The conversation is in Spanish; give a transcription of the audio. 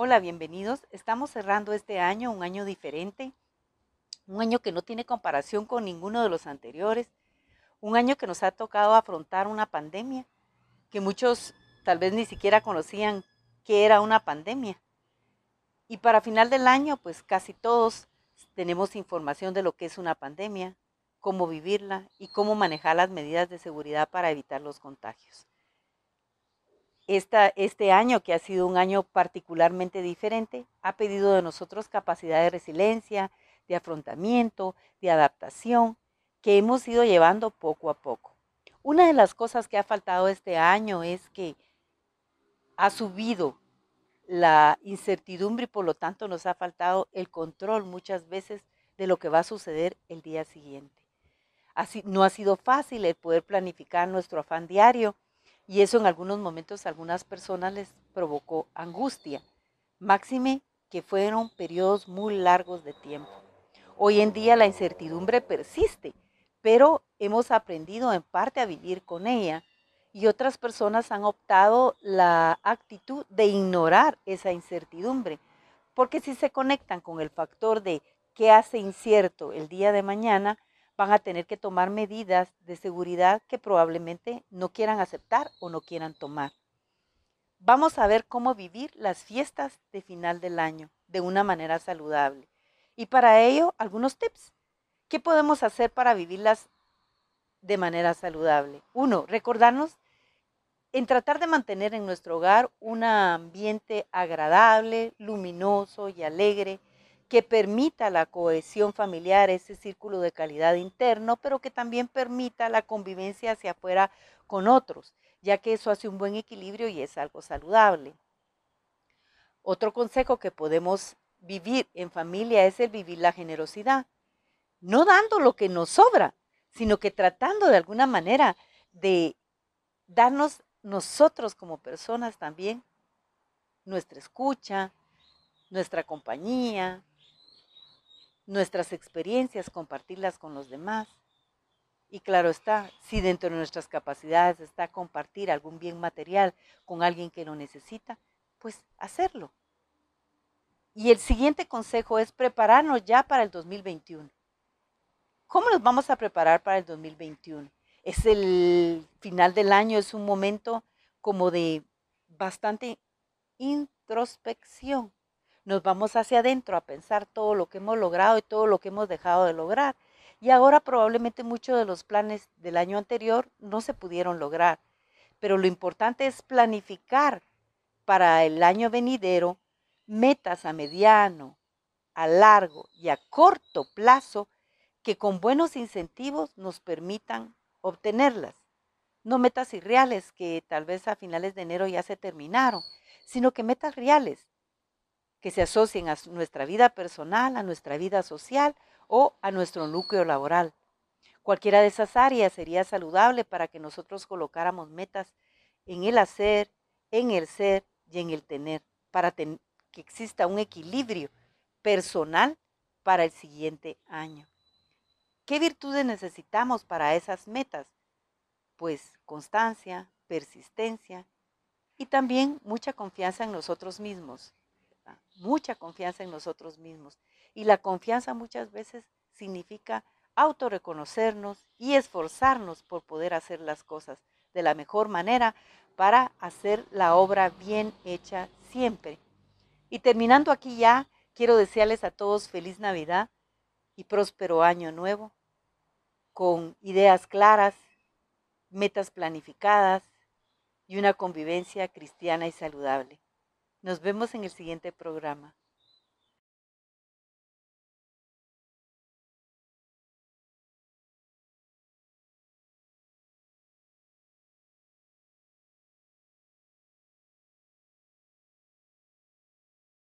Hola, bienvenidos. Estamos cerrando este año, un año diferente, un año que no tiene comparación con ninguno de los anteriores, un año que nos ha tocado afrontar una pandemia, que muchos tal vez ni siquiera conocían qué era una pandemia. Y para final del año, pues casi todos tenemos información de lo que es una pandemia, cómo vivirla y cómo manejar las medidas de seguridad para evitar los contagios este año, que ha sido un año particularmente diferente, ha pedido de nosotros capacidad de resiliencia, de afrontamiento, de adaptación, que hemos ido llevando poco a poco. Una de las cosas que ha faltado este año es que ha subido la incertidumbre y por lo tanto nos ha faltado el control muchas veces de lo que va a suceder el día siguiente. Así, no ha sido fácil el poder planificar nuestro afán diario y eso en algunos momentos a algunas personas les provocó angustia, máxime que fueron periodos muy largos de tiempo. Hoy en día la incertidumbre persiste, pero hemos aprendido en parte a vivir con ella y otras personas han optado la actitud de ignorar esa incertidumbre, porque si se conectan con el factor de qué hace incierto el día de mañana, van a tener que tomar medidas de seguridad que probablemente no quieran aceptar o no quieran tomar. Vamos a ver cómo vivir las fiestas de final del año de una manera saludable. Y para ello, algunos tips. ¿Qué podemos hacer para vivirlas de manera saludable? Uno, recordarnos en tratar de mantener en nuestro hogar un ambiente agradable, luminoso y alegre, que permita la cohesión familiar, ese círculo de calidad interno, pero que también permita la convivencia hacia afuera con otros, ya que eso hace un buen equilibrio y es algo saludable. Otro consejo que podemos vivir en familia es el vivir la generosidad, no dando lo que nos sobra, sino que tratando de alguna manera de darnos nosotros como personas también nuestra escucha, nuestra compañía, nuestras experiencias, compartirlas con los demás. Y claro está, si dentro de nuestras capacidades está compartir algún bien material con alguien que lo necesita, pues hacerlo. Y el siguiente consejo es prepararnos ya para el 2021. ¿Cómo nos vamos a preparar para el 2021? Es el final del año, es un momento como de bastante introspección nos vamos hacia adentro a pensar todo lo que hemos logrado y todo lo que hemos dejado de lograr. Y ahora probablemente muchos de los planes del año anterior no se pudieron lograr. Pero lo importante es planificar para el año venidero metas a mediano, a largo y a corto plazo que con buenos incentivos nos permitan obtenerlas. No metas irreales que tal vez a finales de enero ya se terminaron, sino que metas reales que se asocien a nuestra vida personal, a nuestra vida social o a nuestro núcleo laboral. Cualquiera de esas áreas sería saludable para que nosotros colocáramos metas en el hacer, en el ser y en el tener, para que exista un equilibrio personal para el siguiente año. ¿Qué virtudes necesitamos para esas metas? Pues constancia, persistencia y también mucha confianza en nosotros mismos mucha confianza en nosotros mismos. Y la confianza muchas veces significa autorreconocernos y esforzarnos por poder hacer las cosas de la mejor manera para hacer la obra bien hecha siempre. Y terminando aquí ya, quiero desearles a todos feliz Navidad y próspero año nuevo, con ideas claras, metas planificadas y una convivencia cristiana y saludable. Nos vemos en el siguiente programa.